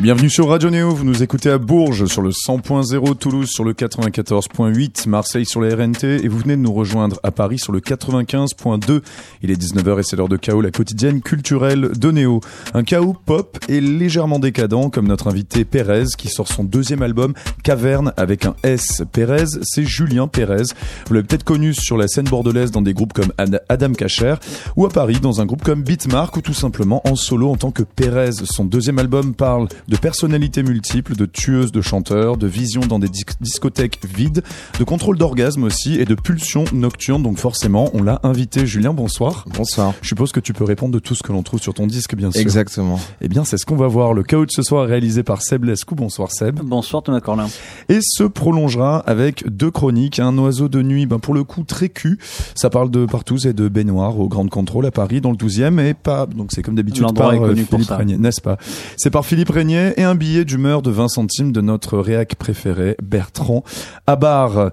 Bienvenue sur Radio Néo, vous nous écoutez à Bourges sur le 100.0, Toulouse sur le 94.8, Marseille sur la RNT et vous venez de nous rejoindre à Paris sur le 95.2. Il est 19h et c'est l'heure de chaos, la quotidienne culturelle de Néo. Un chaos pop et légèrement décadent comme notre invité Pérez qui sort son deuxième album Caverne avec un S. Pérez, c'est Julien Pérez. Vous l'avez peut-être connu sur la scène bordelaise dans des groupes comme Adam Cacher ou à Paris dans un groupe comme Beatmark ou tout simplement en solo en tant que Pérez. Son deuxième album parle de personnalités multiples, de tueuses de chanteurs, de visions dans des discothèques vides, de contrôle d'orgasme aussi et de pulsions nocturnes. Donc forcément, on l'a invité. Julien, bonsoir. Bonsoir. Je suppose que tu peux répondre de tout ce que l'on trouve sur ton disque, bien sûr. Exactement. Eh bien, c'est ce qu'on va voir. Le chaos de ce soir est réalisé par Seb Lescou. Bonsoir Seb. Bonsoir Thomas Corlin. Et se prolongera avec deux chroniques. Un oiseau de nuit, ben pour le coup très cul. Ça parle de partout et de baignoire au Grand Contrôle à Paris dans le 12e et pas donc c'est comme d'habitude par euh, Philippe Régnier, n'est-ce pas? C'est par Philippe Régnier et un billet d'humeur de 20 centimes de notre réac préféré, Bertrand Abar.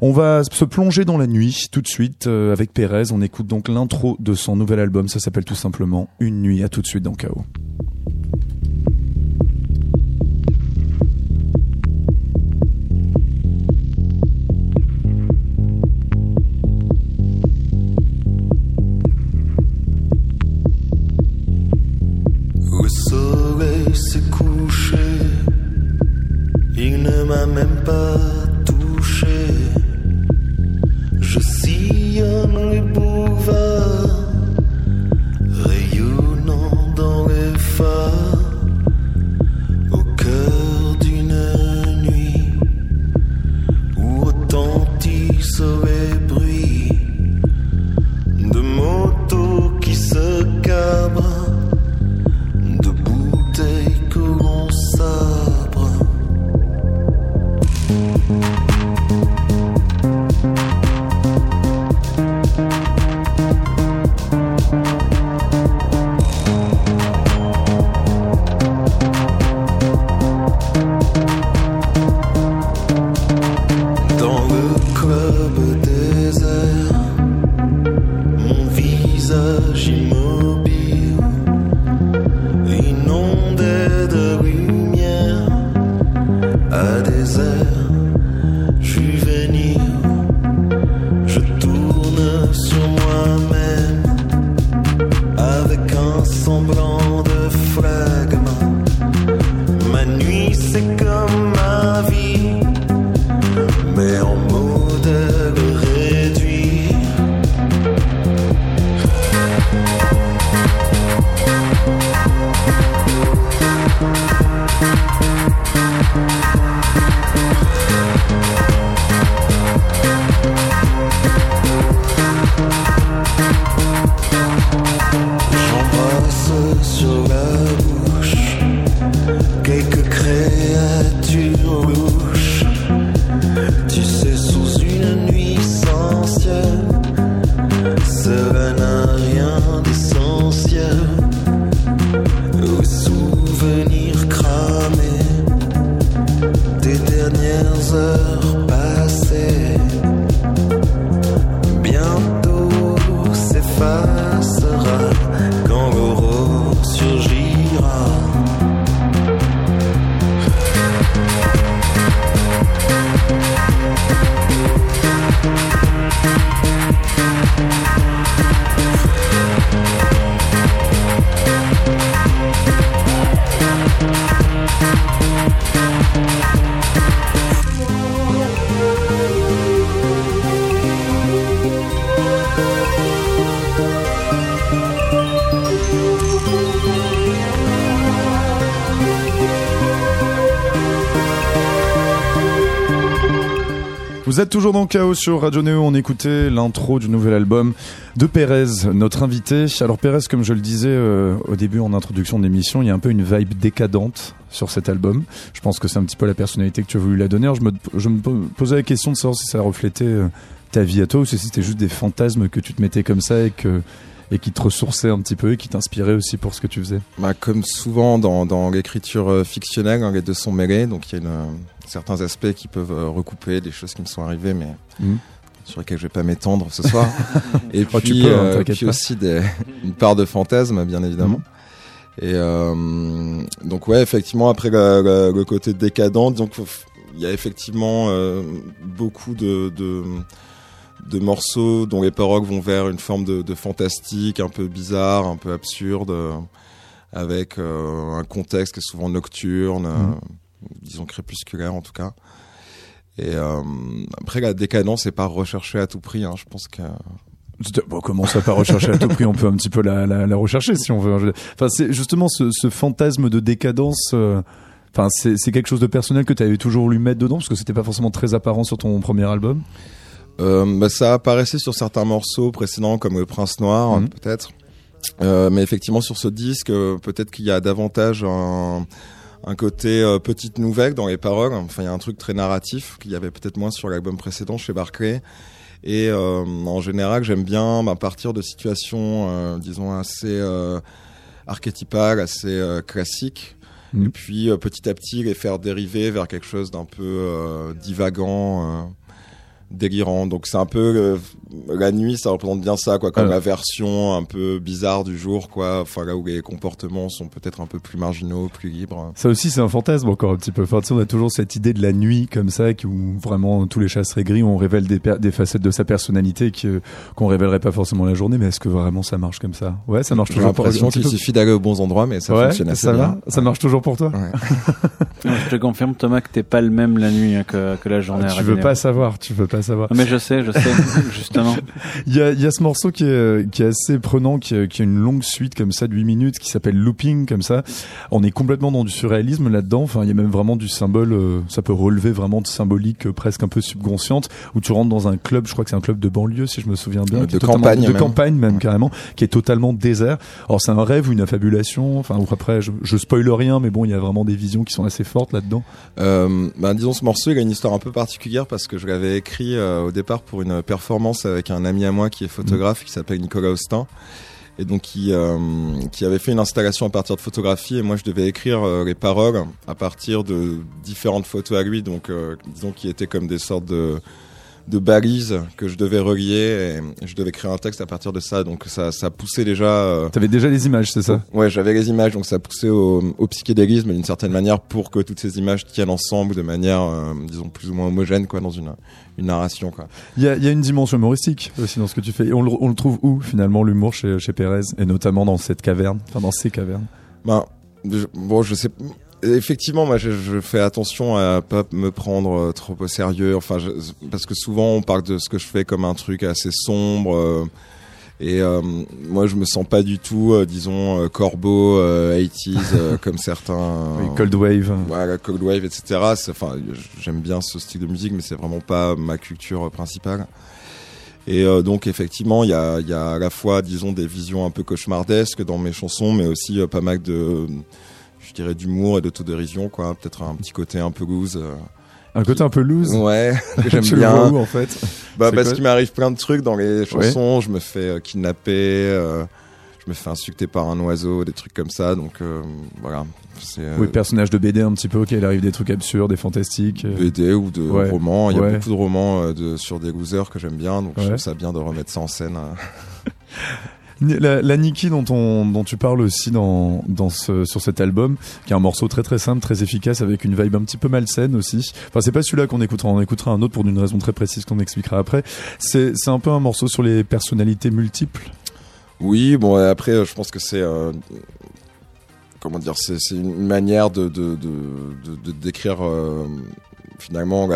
On va se plonger dans la nuit tout de suite euh, avec Pérez. On écoute donc l'intro de son nouvel album. Ça s'appelle tout simplement Une nuit. À tout de suite dans Chaos. M'a même pas Vous êtes toujours dans Chaos sur Radio Neo. On écoutait l'intro du nouvel album de Pérez, notre invité. Alors Pérez, comme je le disais euh, au début en introduction de l'émission, il y a un peu une vibe décadente sur cet album. Je pense que c'est un petit peu la personnalité que tu as voulu la donner. je, me, je me posais la question de savoir si ça reflétait euh, ta vie à toi ou si c'était juste des fantasmes que tu te mettais comme ça et que et qui te ressourçait un petit peu et qui t'inspirait aussi pour ce que tu faisais bah, Comme souvent dans, dans l'écriture euh, fictionnelle, les deux sont mêlés, donc il y a une, certains aspects qui peuvent euh, recouper des choses qui me sont arrivées, mais mmh. sur lesquels je vais pas m'étendre ce soir. et Oh, tu puis, peux, hein, euh, puis aussi des, une part de fantasme, bien évidemment. Et euh, donc ouais, effectivement, après le, côté décadent, donc il y a effectivement euh, beaucoup de, de de morceaux dont les paroles vont vers une forme de, de fantastique, un peu bizarre, un peu absurde, euh, avec euh, un contexte qui est souvent nocturne, euh, Mhm. disons crépusculaire en tout cas. Et après la décadence c'est pas recherché à tout prix. Hein. Je pense que Bon, comment ça pas rechercher à tout prix? On peut un petit peu la, la, la rechercher si on veut. Enfin, c'est justement ce, ce fantasme de décadence. euh, Enfin, c'est quelque chose de personnel que tu avais toujours voulu mettre dedans parce que c'était pas forcément très apparent sur ton premier album? Euh, bah, ça apparaissait sur certains morceaux précédents comme le Prince Noir Mhm. peut-être. Euh, mais effectivement sur ce disque euh, peut-être qu'il y a davantage un, un côté euh, petite nouvelle dans les paroles. Enfin il y a un truc très narratif qu'il y avait peut-être moins sur l'album précédent chez Barclay. Et euh, en général j'aime bien bah, partir de situations euh, disons assez archétypales assez classiques. Mhm. et puis petit à petit les faire dériver vers quelque chose d'un peu divagant délirant. Donc c'est un peu euh, la nuit, ça représente bien ça, quoi, comme Ouais. la version un peu bizarre du jour, quoi. Enfin là où les comportements sont peut-être un peu plus marginaux, plus libres. Ça aussi, c'est un fantasme encore un petit peu. Enfin, tu sais, on a toujours cette idée de la nuit comme ça, qui- où vraiment tous les chats seraient gris, où on révèle des, facettes de sa personnalité que- qu'on révélerait pas forcément la journée. Mais est-ce que vraiment ça marche comme ça? Ouais, ça marche J'ai toujours. pour- l'impression qu'il peu- suffit d'aller aux bons endroits, mais ça ouais, fonctionne assez ça bien. va Ça marche toujours pour toi? Ouais. Je te confirme, Thomas, que t'es pas le même la nuit hein, que, que la journée. à Tu veux pas savoir, tu veux pas savoir. Non, Mais je sais, je sais, Il y a, il y a ce morceau qui est, qui est assez prenant, qui, a- qui a une longue suite comme ça de 8 minutes, qui s'appelle Looping comme ça. On est complètement dans du surréalisme là-dedans. Enfin, il y a même vraiment du symbole. euh, ça peut relever vraiment de symbolique euh, presque un peu subconsciente, où tu rentres dans un club. Je crois que c'est un club de banlieue, si je me souviens bien. Est de campagne de même. campagne même carrément, qui est totalement désert. Alors c'est un rêve ou une affabulation. Enfin, ou après, je, je spoil rien, mais bon, il y a vraiment des visions qui sont assez fortes là-dedans. Euh, ben, disons ce morceau il a une histoire un peu particulière parce que je l'avais écrit euh, au départ pour une performance avec un ami à moi qui est photographe qui s'appelle Nicolas Austin et donc qui euh, qui avait fait une installation à partir de photographies et moi je devais écrire euh, les paroles à partir de différentes photos à lui donc euh, disons qui étaient comme des sortes de de balises que je devais relier et je devais créer un texte à partir de ça donc ça ça poussait déjà euh, T'avais déjà les images, c'est ça? Ouais, j'avais les images, donc ça poussait au, au psychédélisme d'une certaine manière pour que toutes ces images tiennent ensemble de manière, euh, disons, plus ou moins homogène, quoi, dans une, une narration, quoi. Il y a, y a une dimension humoristique aussi dans ce que tu fais. Et on le, on le trouve où finalement l'humour chez, chez Pérez? Et notamment dans cette caverne, enfin dans ces cavernes? Ben, je- bon, je sais. Effectivement, moi, je, je fais attention à pas me prendre euh, trop au sérieux. Enfin, je- parce que souvent, on parle de ce que je fais comme un truc assez sombre. euh, et euh, moi, je me sens pas du tout, euh, disons, corbeau, euh, 80s, euh, comme certains. Oui, Cold Wave. Voilà, Cold Wave, etc. Enfin, j'aime bien ce style de musique, mais c'est vraiment pas ma culture principale. Et euh, donc, effectivement, il y a, il y a à la fois, disons, des visions un peu cauchemardesques dans mes chansons, mais aussi euh, pas mal de, je dirais, d'humour et d'autodérision, quoi. Peut-être un petit côté un peu loose. euh. Un côté un peu loose. Ouais, que j'aime bien. où en fait? Bah, parce qu'il m'arrive plein de trucs dans les chansons. Je me fais euh, kidnapper, euh, je me fais insulter par un oiseau, des trucs comme ça. Donc, euh, voilà. Oui, personnage de BD un petit peu, ok, il arrive des trucs absurdes et fantastiques. BD ou de Ouais. romans. Il y a Ouais. beaucoup de romans de, sur des losers que j'aime bien, donc je trouve ça bien de remettre ça en scène. La, Nikki dont, on, dont tu parles aussi sur cet album, qui est un morceau très très simple, très efficace, avec une vibe un petit peu malsaine aussi. Enfin, c'est pas celui-là qu'on écoutera, on écoutera un autre pour une raison très précise qu'on expliquera après. C'est un peu un morceau sur les personnalités multiples? Oui, bon, après, euh, je pense que c'est. euh, comment dire C'est une manière de, décrire. euh, Finalement,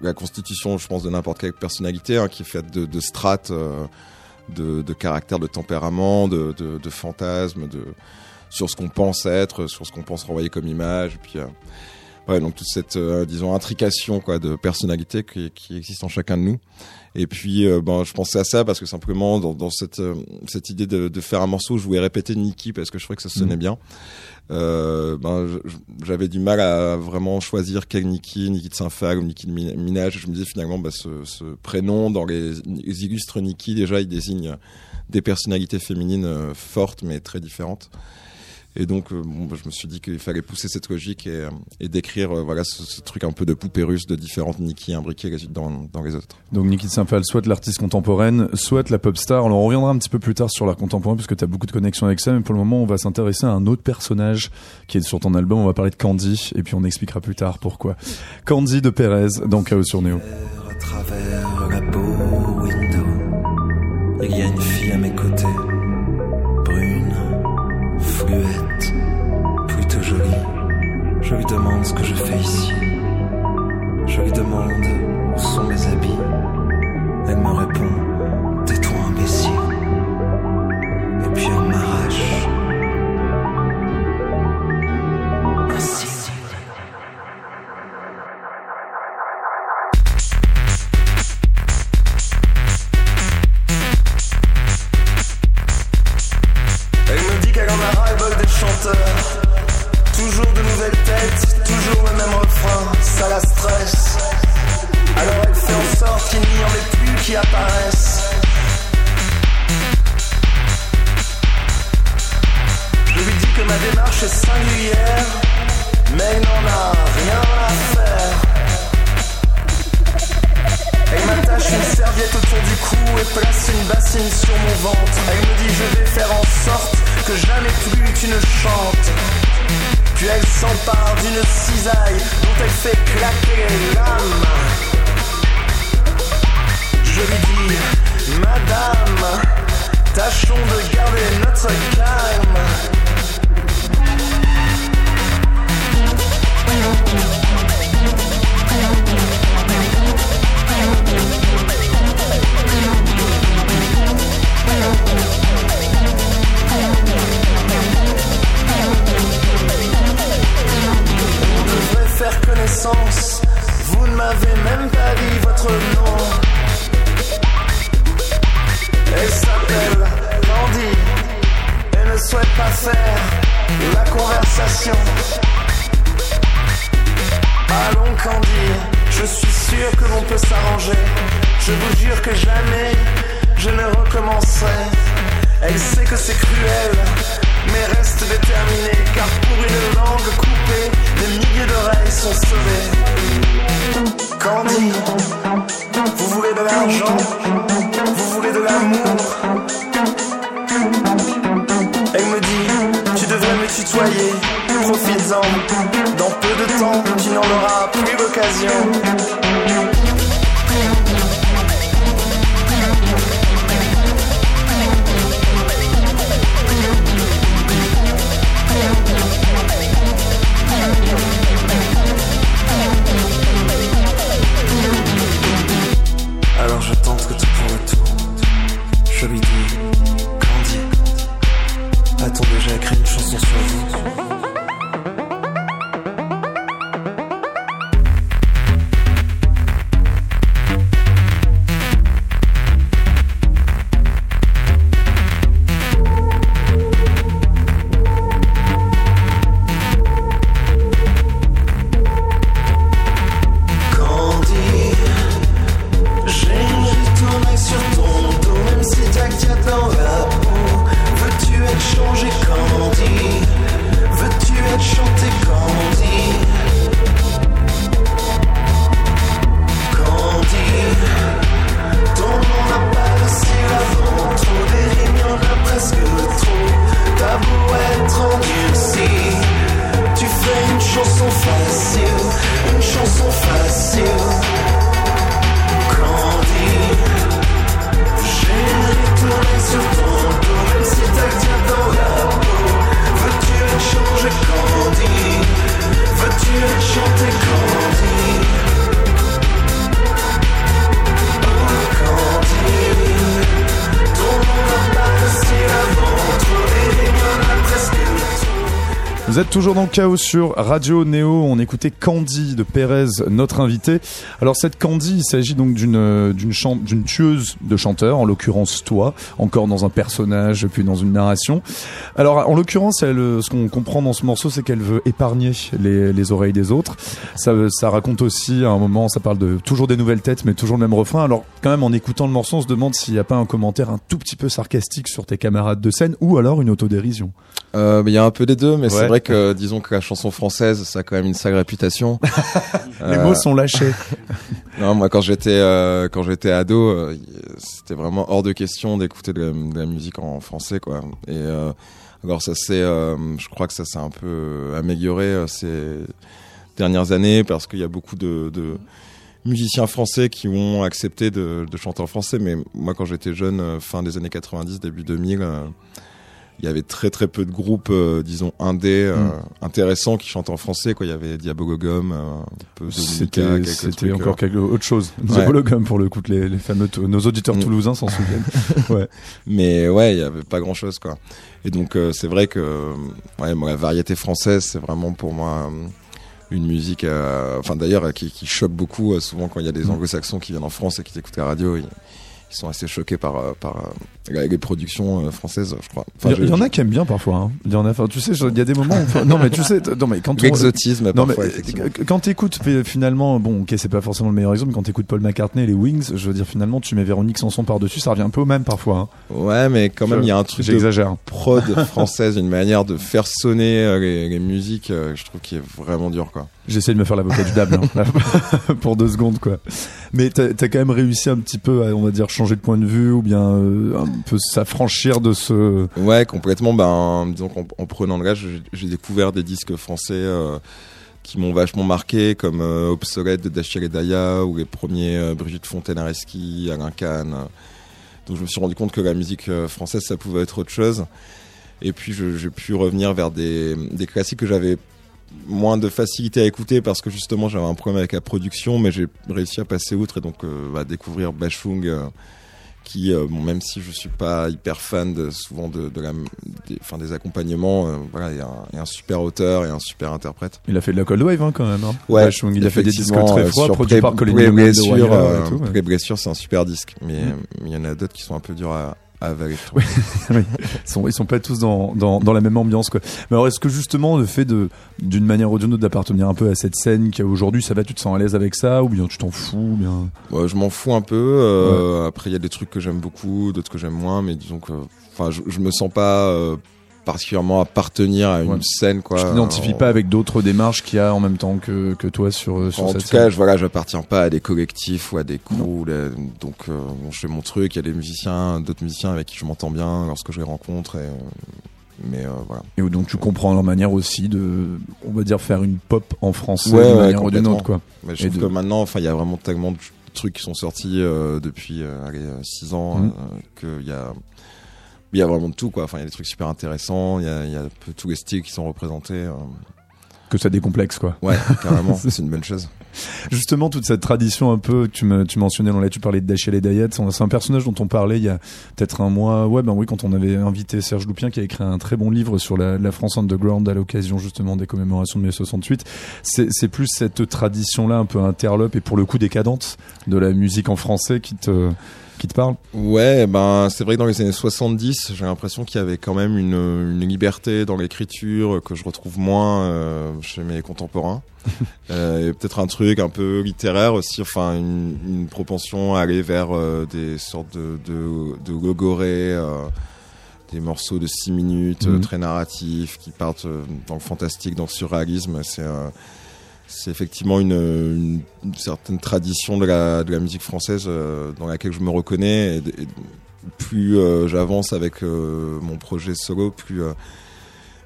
la, constitution, je pense, de n'importe quelle personnalité, hein, qui est faite de, strates, de, de caractère, de tempérament, de, de, de fantasmes, de, sur ce qu'on pense être, sur ce qu'on pense renvoyer comme image. Et puis, euh, ouais, donc toute cette, euh, disons, intrication quoi, de personnalité qui, qui existe en chacun de nous. Et puis, euh, ben, je pensais à ça parce que simplement, dans, dans cette, euh, cette idée de, de faire un morceau, je voulais répéter Nikki parce que je trouvais que ça sonnait Mhm. bien. Euh, ben, j'avais du mal à vraiment choisir quel Nikki, Nikki de Saint-Phag ou Nikki de Min- Minaj. Je me disais finalement, bah, ce, prénom dans les, les illustres Nikki, déjà, il désigne des personnalités féminines euh, fortes mais très différentes. Et donc, euh, bon, je me suis dit qu'il fallait pousser cette logique et, euh, et décrire euh, voilà ce, ce truc un peu de poupée russe de différentes Nikki imbriquées les unes dans, dans les autres. Donc Niki Saint-Phal, soit l'artiste contemporaine, soit la pop star. Alors on reviendra un petit peu plus tard sur l'art contemporain parce que tu as beaucoup de connexions avec ça, mais pour le moment on va s'intéresser à un autre personnage qui est sur ton album. On va parler de Candy et puis on expliquera plus tard pourquoi. Candy de Pérez dans Chaos sur Néo. à travers la beau window. Il y a une Je lui demande ce que je fais ici. Je lui demande où sont mes habits. Elle me répond, M'avez même pas dit votre nom. Elle s'appelle Candy. Elle ne souhaite pas faire la conversation. Allons Candy, je suis sûr que l'on peut s'arranger. Je vous jure que jamais je ne recommencerai. Elle sait que c'est cruel, mais reste déterminée. Car pour une langue coupée, des milliers d'oreilles sont sauvées. Candy, vous voulez de l'argent, vous voulez de l'amour. Elle me dit, tu devrais me tutoyer, profites-en. Dans peu de temps, tu n'en auras plus l'occasion. Toujours dans le chaos sur Radio Néo. On écoutait Candy de Pérez, notre invité. Alors cette Candy, il s'agit donc d'une euh, d'une tueuse de chanteurs, en l'occurrence toi, encore dans un personnage puis dans une narration. Alors en l'occurrence, euh, ce qu'on comprend dans ce morceau, c'est qu'elle veut épargner les, les oreilles des autres. Ça, euh, ça raconte aussi à un moment, ça parle de toujours des nouvelles têtes, mais toujours le même refrain. Alors quand même, en écoutant le morceau, on se demande s'il n'y a pas un commentaire un tout petit peu sarcastique sur tes camarades de scène ou alors une autodérision. Euh, il y a un peu des deux, mais Ouais. c'est vrai que disons que la chanson française, ça a quand même une sacrée réputation. Les Euh, mots sont lâchés. Non, moi quand j'étais euh, quand j'étais ado, euh, c'était vraiment hors de question d'écouter de, la- de la musique en français, quoi. Et euh, alors ça euh, je crois que ça s'est un peu euh, amélioré euh, ces dernières années parce qu'il y a beaucoup de, de musiciens français qui ont accepté de, de chanter en français. Mais moi, quand j'étais jeune, euh, fin des années 90, début 2000. euh, il y avait très très peu de groupes, euh, disons indés, euh, Mm. intéressants qui chantaient en français. Quoi, il y avait Diabogogum, euh, un peu Dominica, C'était c'était encore euh, quelque autre chose. Ouais. Diabologum pour le coup, que les, les fameux nos auditeurs Mm. toulousains s'en souviennent. ouais. Mais ouais, il y avait pas grand chose quoi. Et donc euh, c'est vrai que ouais, moi, la variété française, c'est vraiment pour moi une musique, enfin d'ailleurs qui, qui choque beaucoup. souvent quand il y a des Mm. anglo-saxons qui viennent en France et qui écoutent la radio, ils sont assez choqués par euh, par euh, les productions euh, françaises, je crois. Enfin, Il y, je- il y en a qui aiment bien parfois. hein. Il y en a. Enfin, tu sais, il y a des moments. Où, non, mais tu sais, non mais quand L'exotisme, non mais parfois, effectivement. quand t'écoutes fi- finalement, bon, ok, c'est pas forcément le meilleur exemple. mais Quand t'écoutes Paul McCartney et les Wings, je veux dire finalement, tu mets Véronique Sanson par dessus, ça revient un peu au même parfois. hein. Ouais, mais quand même, il y a un truc de J'exagère. prod française, une manière de faire sonner les, les musiques, je trouve qui est vraiment dur, quoi. J'essaie de me faire l'avocat du diable hein, pour deux secondes quoi. Mais t'as as quand même réussi un petit peu à, on va dire, changer de point de vue ou bien euh, un peu s'affranchir de ce. Ouais, complètement. Ben, disons qu'en en prenant de l'âge, j'ai- découvert des disques français euh, qui m'ont vachement marqué, comme euh, Obsolète de Dachir et Daya, ou les premiers Brigitte Fontaine-Areski, Alain Kahn. Donc je me suis rendu compte que la musique française, ça pouvait être autre chose. Et puis j'ai pu revenir vers des, des classiques que j'avais moins de facilité à écouter parce que justement j'avais un problème avec la production, mais j'ai réussi à passer outre et donc euh, à découvrir Bachung. euh, qui, euh, bon, même si je suis pas hyper fan de, souvent de, de la, des, enfin, des accompagnements, euh, voilà, il y, a un- il y a un super auteur et un super interprète. Il a fait de la cold wave hein, quand même. Hein. Ouais, Vachon, il a fait des disques très froids, produits par Colin Blessure, euh, ouais. Blessure, c'est un super disque, mais Mm. mais il y en a d'autres qui sont un peu durs à, je trouve. Oui. Ils sont, ils sont pas tous dans, dans, dans la même ambiance quoi. Mais alors est-ce que justement le fait de d'une manière ou d'une autre d'appartenir un peu à cette scène qui aujourd'hui ça va, tu te sens à l'aise avec ça ou bien tu t'en fous ou bien? Ouais, je m'en fous un peu. euh, Après, il y a des trucs que j'aime beaucoup, d'autres que j'aime moins, mais disons que, enfin, je, je me sens pas euh, particulièrement appartenir à une Ouais. scène, quoi. tu t'identifies En- pas avec d'autres démarches qu'il y a en même temps que, que toi sur, euh, sur en cette tout scène cas, je, voilà, j'appartiens pas à des collectifs ou à des crews. là, donc, euh, bon, je fais mon truc. Il y a des musiciens, d'autres musiciens avec qui je m'entends bien lorsque je les rencontre. Et, euh, mais euh, voilà. Et donc tu comprends leur manière aussi de, on va dire, faire une pop en français Ouais, ouais, manière ou d'une autre quoi. Mais je Et trouve de- que maintenant, enfin, il y a vraiment tellement de trucs qui sont sortis depuis euh, allez, 6 ans euh, qu'il y a. Il y a vraiment de tout, quoi. Enfin, il y a des trucs super intéressants. Il y a, il y a un peu tous les styles qui sont représentés. euh. Que ça décomplexe quoi. Ouais, carrément. c'est une bonne chose. Justement, toute cette tradition un peu, tu, me, tu mentionnais, là, tu parlais de Dashiell et Dayet, c'est un personnage dont on parlait il y a peut-être un mois, ouais, ben oui, quand on avait invité Serge Loupien qui a écrit un très bon livre sur la, la France underground à l'occasion justement des commémorations de mai 68. C'est c'est plus cette tradition-là un peu interlope et pour le coup décadente de la musique en français qui te, qui te parle. Ouais, ben c'est vrai que dans les années 70, j'ai l'impression qu'il y avait quand même une, une liberté dans l'écriture que je retrouve moins euh, chez mes contemporains. euh, et peut-être un truc un peu littéraire aussi, enfin une, une propension à aller vers euh, des sortes de, de, de logorées, des morceaux de 6 minutes Mhm. très narratifs qui partent dans le fantastique, dans le surréalisme. C'est c'est effectivement une, une, une certaine tradition de la, de la musique française euh, dans laquelle je me reconnais. Et, plus euh, j'avance avec euh, mon projet solo, plus euh,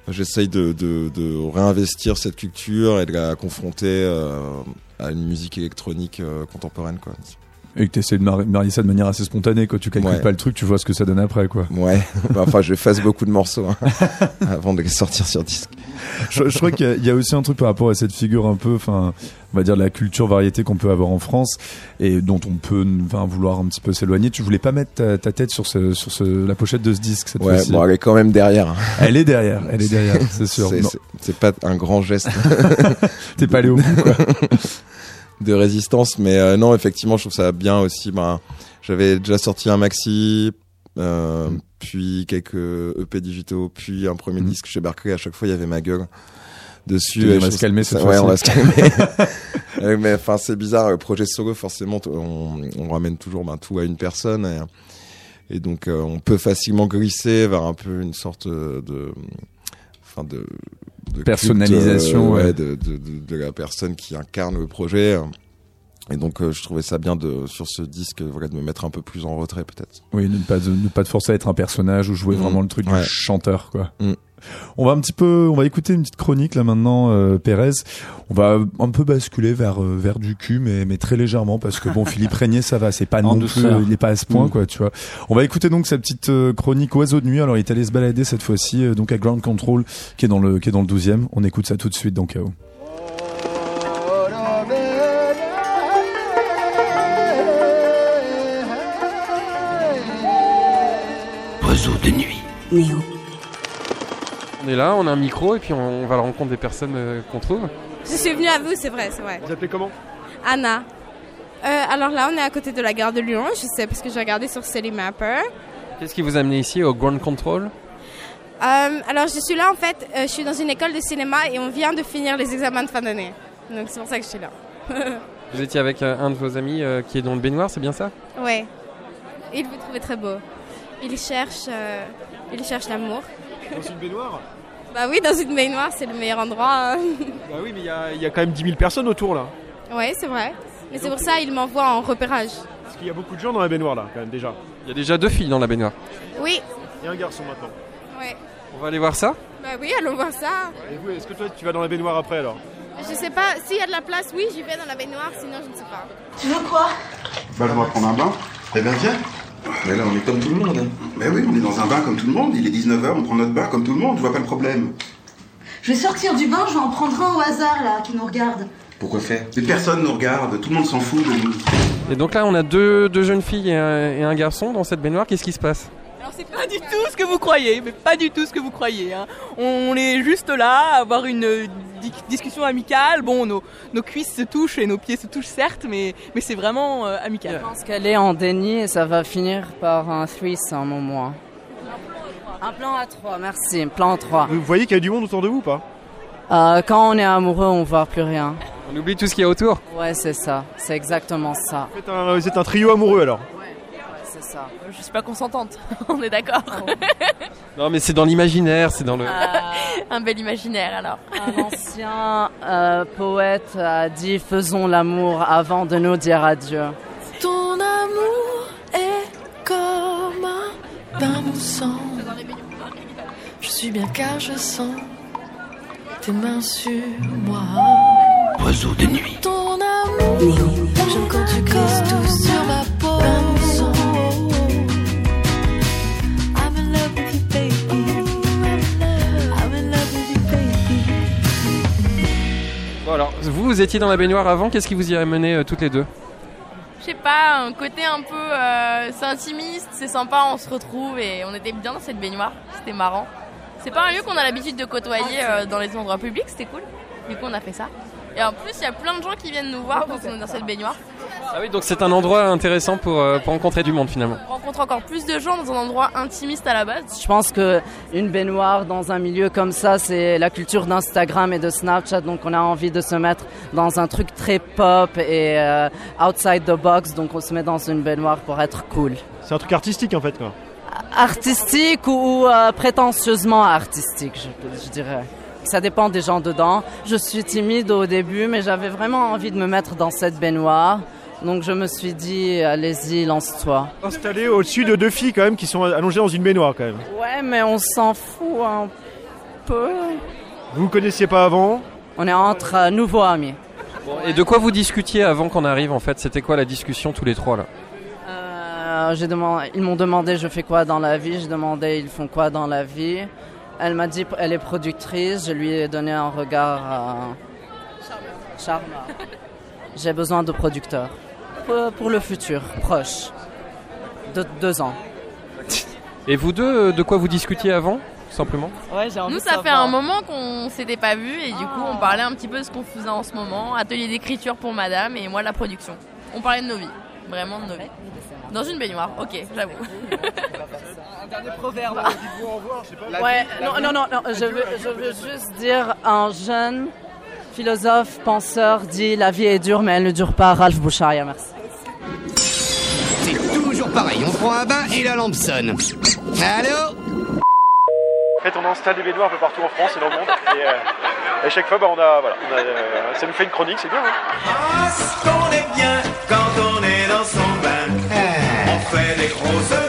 j'essaye de, de, de réinvestir cette culture et de la confronter euh, à une musique électronique euh, contemporaine. Quoi. Et que tu essaies de mar- marier ça de manière assez spontanée, quand tu calcules Ouais. pas le truc, tu vois ce que ça donne après, quoi. Ouais, enfin je fasse beaucoup de morceaux hein, avant de les sortir sur disque. je, je crois qu'il y a- il y, a aussi un truc par rapport à cette figure un peu, enfin, on va dire de la culture variété qu'on peut avoir en France et dont on peut enfin, vouloir un petit peu s'éloigner. Tu voulais pas mettre ta, ta tête sur, ce, sur ce, la pochette de ce disque cette Ouais, fois-ci. bon, elle est quand même derrière. hein. Elle est derrière, elle est derrière, c'est sûr. C'est pas un grand geste. T'es pas allé au bout, quoi. De résistance. Mais euh, non, effectivement, je trouve ça bien aussi. Ben, j'avais déjà sorti un maxi, euh, Mm. puis quelques EP digitaux, puis un premier Mm. disque chez Berkeley. À chaque fois, il y avait ma gueule dessus. On va se calmer ça- cette Ouais, fois-ci. on va se calmer. Euh, mais enfin, c'est bizarre. Le projet solo, forcément, on, on ramène toujours ben, tout à une personne. Et, et donc, euh, on peut facilement glisser vers un peu une sorte de enfin de, de Personnalisation, culte, euh, ouais. de, de, de, de la personne qui incarne le projet. Et donc euh, je trouvais ça bien de sur ce disque voilà de me mettre un peu plus en retrait peut-être. Oui, ne pas, ne pas te forcer à être un personnage ou jouer Mhm. vraiment le truc Ouais. du chanteur, quoi. Mhm. On va un petit peu, on va écouter une petite chronique là maintenant, euh, Pérez. On va un peu basculer vers euh, vers du cul, mais mais très légèrement parce que bon, Philippe Régnier, ça va, c'est pas En non douceur. plus, il est pas à ce point, Mhm. quoi, tu vois. On va écouter donc sa petite euh, chronique oiseau de nuit. Alors il est allé se balader cette fois-ci, euh, donc à Ground Control, qui est dans le qui est dans le 12e. On écoute ça tout de suite dans KO. Oiseau de nuit. Néo. On est là, on a un micro et puis on va à la rencontre des personnes euh, qu'on trouve. Je suis venue à vous, c'est vrai, c'est vrai. Vous appelez comment? Anna. Euh, alors là, on est à côté de la gare de Lyon, je sais parce que j'ai regardé sur Mapper. Qu'est-ce qui vous a amené ici au Ground Control? Euh, alors je suis là en fait, euh, je suis dans une école de cinéma et on vient de finir les examens de fin d'année. Donc c'est pour ça que je suis là. Vous étiez avec euh, un de vos amis euh, qui est dans le baignoire, c'est bien ça? Ouais. Il vous trouvait très beau. Il cherche, euh, il cherche l'amour. Dans une baignoire Bah oui, dans une baignoire, c'est le meilleur endroit. hein. Bah oui, mais il y a, il y a quand même 10 000 personnes autour là. ouais, c'est vrai. Mais c'est pour ça il m'envoie en repérage. Parce qu'il y a beaucoup de gens dans la baignoire là, quand même déjà. Il y a déjà deux filles dans la baignoire. Oui. Et un garçon maintenant. Ouais. On va aller voir ça Bah oui, allons voir ça. Et vous, est-ce que toi tu vas dans la baignoire après alors Je sais pas, s'il y a de la place, oui, j'y vais dans la baignoire, sinon je ne sais pas. Tu veux quoi? Bah, on va prendre un bain. Eh bien, viens. Mais là on est comme tout le monde. hein. Mais oui, on est dans un bain comme tout le monde. Il est 19h, on prend notre bain comme tout le monde. Je vois pas le problème. Je vais sortir du bain, je vais en prendre un au hasard là, qui nous regarde. Pourquoi faire? Mais personne nous regarde. Tout le monde s'en fout de nous. Et donc là, on a deux, deux jeunes filles et un, et un garçon dans cette baignoire. Qu'est-ce qui se passe? Alors c'est pas du tout ce que vous croyez, mais pas du tout ce que vous croyez. hein. On est juste là, à avoir une discussion amicale. Bon, nos, nos cuisses se touchent et nos pieds se touchent certes, mais, mais c'est vraiment euh, amical. Je pense qu'elle est en déni et ça va finir par un threesome au moins. Un plan à trois, merci. Plan à trois. Vous voyez qu'il y a du monde autour de vous ou pas? Euh, quand on est amoureux, on voit plus rien. On oublie tout ce qu'il y a autour Ouais, c'est ça. C'est exactement ça. Vous êtes un, vous êtes un trio amoureux alors ça. Je suis pas consentante, on est d'accord. Non, mais c'est dans l'imaginaire, c'est dans le. Un bel imaginaire alors. Un ancien euh, poète a dit faisons l'amour avant de nous dire adieu. Ton amour est comme un bain moussant. Je suis bien car je sens tes mains sur moi. Oiseau de nuit. Ton amour, j'aime quand tu glisses tout Bon, alors, vous, vous étiez dans la baignoire avant. Qu'est-ce qui vous y a mené euh, toutes les deux? Je sais pas, un côté un peu. euh, c'est intimiste, c'est sympa, on se retrouve et on était bien dans cette baignoire, c'était marrant. C'est pas un lieu qu'on a l'habitude de côtoyer euh, dans les endroits publics, c'était cool. Du coup, on a fait ça. Et en plus, il y a plein de gens qui viennent nous voir quand on est dans cette baignoire. Ah oui, donc c'est un endroit intéressant pour, euh, pour rencontrer du monde finalement. On rencontre encore plus de gens dans un endroit intimiste à la base. Je pense que une baignoire dans un milieu comme ça, c'est la culture d'Instagram et de Snapchat. Donc on a envie de se mettre dans un truc très pop et euh, outside the box. Donc on se met dans une baignoire pour être cool. C'est un truc artistique en fait quoi. Artistique ou euh, prétentieusement artistique, je, je dirais. Ça dépend des gens dedans. Je suis timide au début, mais j'avais vraiment envie de me mettre dans cette baignoire. Donc je me suis dit, allez-y, lance-toi. Installé au-dessus de deux filles quand même qui sont allongées dans une baignoire quand même. Ouais, mais on s'en fout un peu. Vous vous connaissiez pas avant On est entre euh, nouveaux amis. Bon, et de quoi vous discutiez avant qu'on arrive en fait? C'était quoi la discussion tous les trois là? Euh, demandé, ils m'ont demandé je fais quoi dans la vie, j'ai demandé ils font quoi dans la vie? Elle m'a dit elle est productrice, je lui ai donné un regard euh, charmeur. J'ai besoin de producteurs pour, pour le futur proche, de deux ans. Et vous deux, euh, de quoi vous discutiez avant Simplement Nous, ça fait un moment qu'on s'était pas vu et du coup, on parlait un petit peu de ce qu'on faisait en ce moment. Atelier d'écriture pour madame et moi, la production. On parlait de nos vies. Vraiment de nos vies. Dans une baignoire, ok, j'avoue. Un dernier proverbe. Ouais, non, non, non, non, je veux, je veux juste dire un jeune philosophe, penseur dit la vie est dure mais elle ne dure pas. Ralph Boucharia, merci. C'est toujours pareil, on prend un bain et la lampe sonne. Allô En fait, on installe des baignoires un peu partout en France et dans le monde. Et, euh, chaque fois, bah, on a, voilà, on a, euh, ça nous fait une chronique, c'est bien. Hein qu'on est bien quand on est dans son bain. On fait des grosses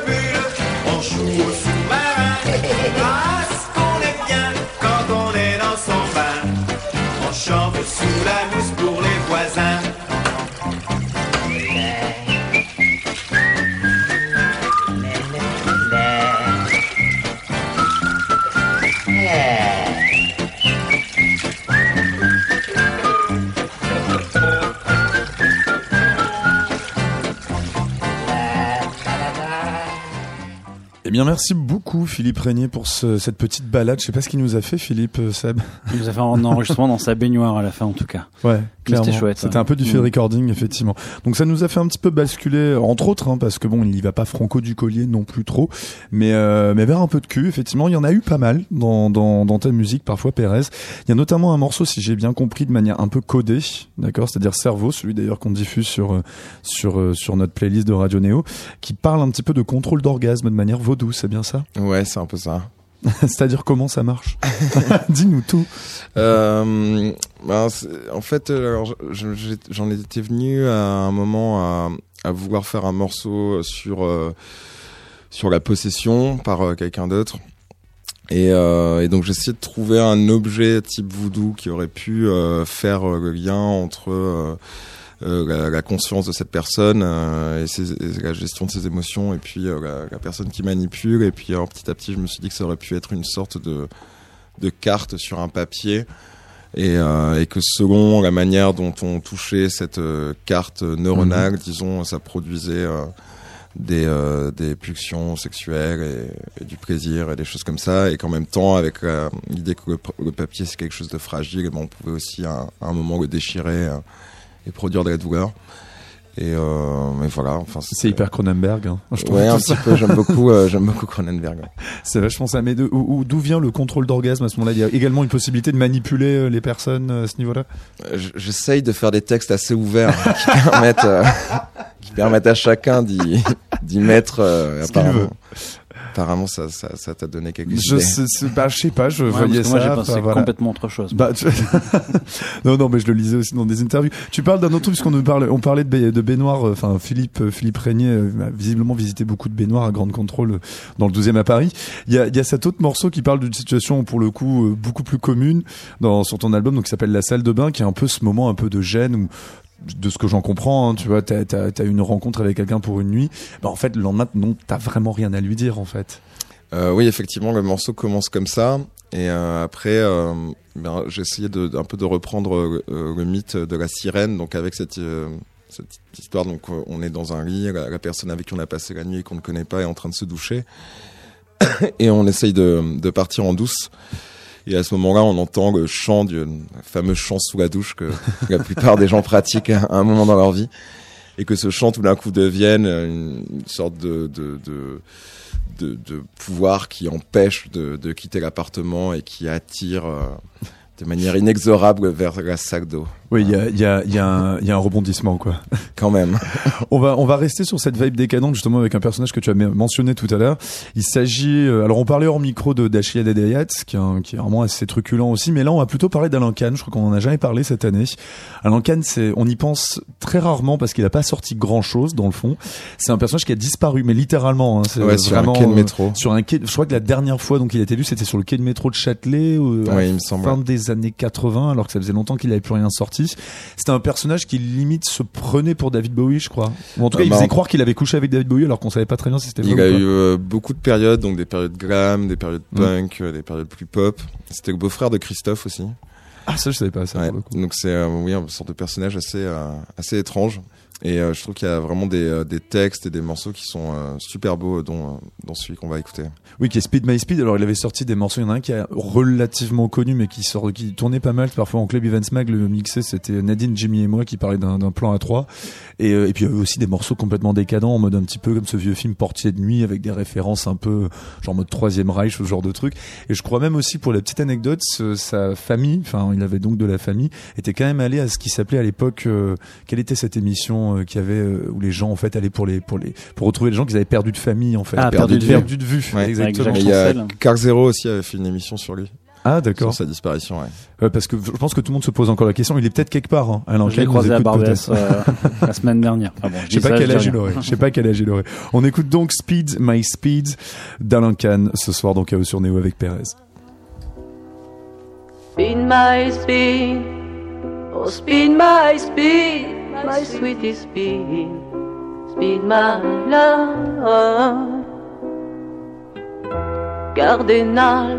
Eh bien, merci beaucoup, Philippe Régnier, pour ce- cette petite balade. Je sais pas ce qu'il nous a fait, Philippe, euh, Seb. Il nous a fait un enregistrement dans sa baignoire à la fin, en tout cas. Ouais. C'était chouette. C'était hein. un peu du field Mm. recording, effectivement. Donc ça nous a fait un petit peu basculer, entre autres, hein, parce que bon, il y va pas franco du collier non plus trop, mais euh, mais vers un peu de cul. Effectivement, il y en a eu pas mal dans dans, dans ta musique, parfois Pérez. Il y a notamment un morceau, si j'ai bien compris, de manière un peu codée, d'accord, c'est-à-dire Cerveau, celui d'ailleurs qu'on diffuse sur euh, sur euh, sur notre playlist de Radio Néo, qui parle un petit peu de contrôle d'orgasme de manière vaudou, c'est bien ça? Ouais, c'est un peu ça. C'est-à-dire comment ça marche Dis-nous tout. Euh, ben, en fait, euh, j'en étais venu à un moment à, vouloir faire un morceau sur euh, sur la possession par euh, quelqu'un d'autre. Et, et donc j'essayais de trouver un objet type voodoo qui aurait pu faire le lien entre la, la conscience de cette personne euh, et, ses- et la gestion de ses émotions et puis euh, la, la personne qui manipule. Et puis alors, petit à petit, je me suis dit que ça aurait pu être une sorte de de carte sur un papier. Et, euh, et que selon la manière dont on touchait cette euh, carte neuronale, disons, ça produisait euh, des, euh, des pulsions sexuelles et, et du plaisir et des choses comme ça, et qu'en même temps, avec euh, l'idée que le, papier c'est quelque chose de fragile, eh ben, on pouvait aussi à, un- à un moment le déchirer euh, et produire de la douleur. Et, euh, mais voilà, enfin C'est hyper Cronenberg. Hein. Je Ouais, un petit peu. J'aime beaucoup, euh, j'aime beaucoup Cronenberg. C'est vachement ça. Mais d'où vient le contrôle d'orgasme à ce moment-là? Il y a également une possibilité de manipuler euh, les personnes euh, à ce niveau-là? J'essaye de faire des textes assez ouverts qui permettent, euh, qui permettent à chacun d'y, mettre. Ce apparemment. Apparemment, ça, ça, ça t'a donné quelque Je idées. sais, bah, je sais pas, je Ouais, voyais parce ça. moi, j'ai pensé enfin, voilà. complètement autre chose. Bah, tu- non, non, mais je le lisais aussi dans des interviews. Tu parles d'un autre truc, puisqu'on nous parle, on parlait de, de baignoire. euh, Enfin, Philippe, euh, Philippe Régnier euh, a visiblement visité beaucoup de baignoires à Grande Contrôle dans le 12e à Paris. Il y a, il y a cet autre morceau qui parle d'une situation pour le coup euh, beaucoup plus commune dans sur ton album, donc qui s'appelle La salle de bain, qui est un peu ce moment un peu de gêne où de ce que j'en comprends, hein, tu vois, t'as as, as une rencontre avec quelqu'un pour une nuit, bah en fait le lendemain non, t'as vraiment rien à lui dire en fait. Euh, oui, effectivement, le morceau commence comme ça. Et euh, après, euh, ben, j'ai essayé un peu de reprendre le mythe de la sirène. Donc avec cette, histoire, donc on est dans un lit, la, la personne avec qui on a passé la nuit et qu'on ne connaît pas est en train de se doucher, et on essaye de, de partir en douce. Et à ce moment-là, on entend le chant du le fameux chant sous la douche que la plupart des gens pratiquent à un moment dans leur vie, et que ce chant tout d'un coup devienne une sorte de, de, de de, pouvoir qui empêche de, de quitter l'appartement et qui attire euh, de manière inexorable vers la sac d'eau. Oui, il y a, y, a, y, a un- y a un rebondissement quoi. Quand même. on va on va rester sur cette vibe décadente justement avec un personnage que tu as men- mentionné tout à l'heure. Il s'agit euh, alors on parlait hors micro de d'Achille Dedeyat qui est un- qui est vraiment assez truculent aussi, mais là on va plutôt parler d'Alain Kahn. Je crois qu'on en a jamais parlé cette année. Alain Kahn, c'est on y pense très rarement parce qu'il a pas sorti grand chose dans le fond. C'est un personnage qui a disparu, mais littéralement. hein, c'est Ouais, sur un quai de euh, métro. sur un quai. Je crois que la dernière fois donc il a été vu, c'était sur le quai de métro de Châtelet, euh, Ouais, il me semble, fin des années 80, alors que ça faisait longtemps qu'il n'avait plus rien sorti. C'était un personnage qui limite se prenait pour David Bowie, je crois. Ou en tout cas, il faisait croire qu'il avait couché avec David Bowie, alors qu'on savait pas très bien si c'était vrai Il ou a eu euh, beaucoup de périodes, donc des périodes glam, des périodes Mm. punk, euh, des périodes plus pop. C'était le beau-frère de Christophe aussi. Ah, ça, je savais pas ça. Ouais. pour le coup. Donc c'est euh, oui, une sorte de personnage assez, assez étrange. Et euh, je trouve qu'il y a vraiment des, euh, des textes et des morceaux qui sont euh, super beaux, dont, dans celui qu'on va écouter. Oui, qui est Speed My Speed. Alors, il avait sorti des morceaux. Il y en a un qui est relativement connu, mais qui sort, qui tournait pas mal. Parfois en club Events Mag, le mixé, c'était Nadine, Jimmy et moi qui parlaient d'un plan à trois. Et, puis il y avait aussi des morceaux complètement décadents, en mode un petit peu comme ce vieux film Portier de nuit, avec des références un peu genre mode Troisième Reich, ce genre de truc. Et je crois même aussi, pour la petite anecdote, sa famille, enfin, il avait donc de la famille, était quand même allé à ce qui s'appelait à l'époque, quelle était cette émission euh, qu'il y avait euh, où les gens en fait allaient pour les pour les pour retrouver les gens qu'ils avaient perdu de famille en fait, Ah, perdu, perdu de vue. perdu de vue. Ouais. Exactement. Et il y a Car Zero aussi avait fait une émission sur lui. Ah d'accord. Sur sa disparition, ouais. Ouais, parce que je pense que tout le monde se pose encore la question. Il est peut-être quelque part. Hein. Alain Je l'ai croisé à Barbès euh, la semaine dernière. Ah bon, Je sais ça, quel dis âge rien. il aurait. Je sais pas quel âge il aurait. On écoute donc Speed My Speed d'Alain Kahn ce soir dans Chaos sur Néo avec Perez. Speed my speed, oh speed my speed, my sweetie speed, speed my love. Cardinal,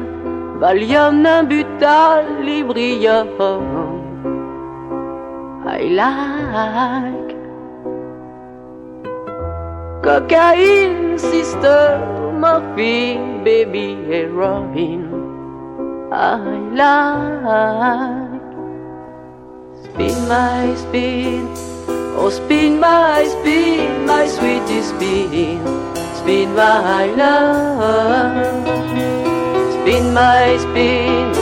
Valium, Nambutal, Librium, I like. Cocaine, sister, morphine, baby, heroin. I like. Speed my speed, oh speed my speed, my sweetie speed, speed my love. Speed my speed,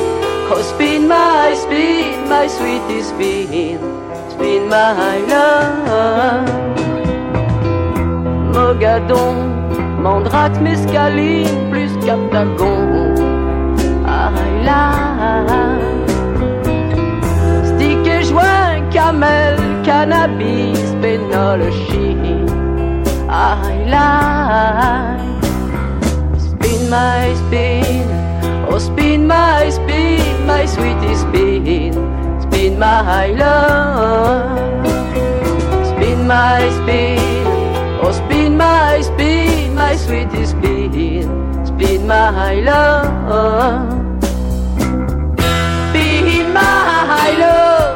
oh speed my speed, my sweetie speed, speed my love. Mogadon, Mandrate, Mescaline, plus Captagon. I like. Joint, camel, cannabis, pénologie. Ah, I like. Spin my spin, oh spin my spin, my sweetie spin, spin my high love. Spin my spin, oh spin my spin, my sweetie spin, spin my love. Spin my love.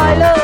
Oh, spin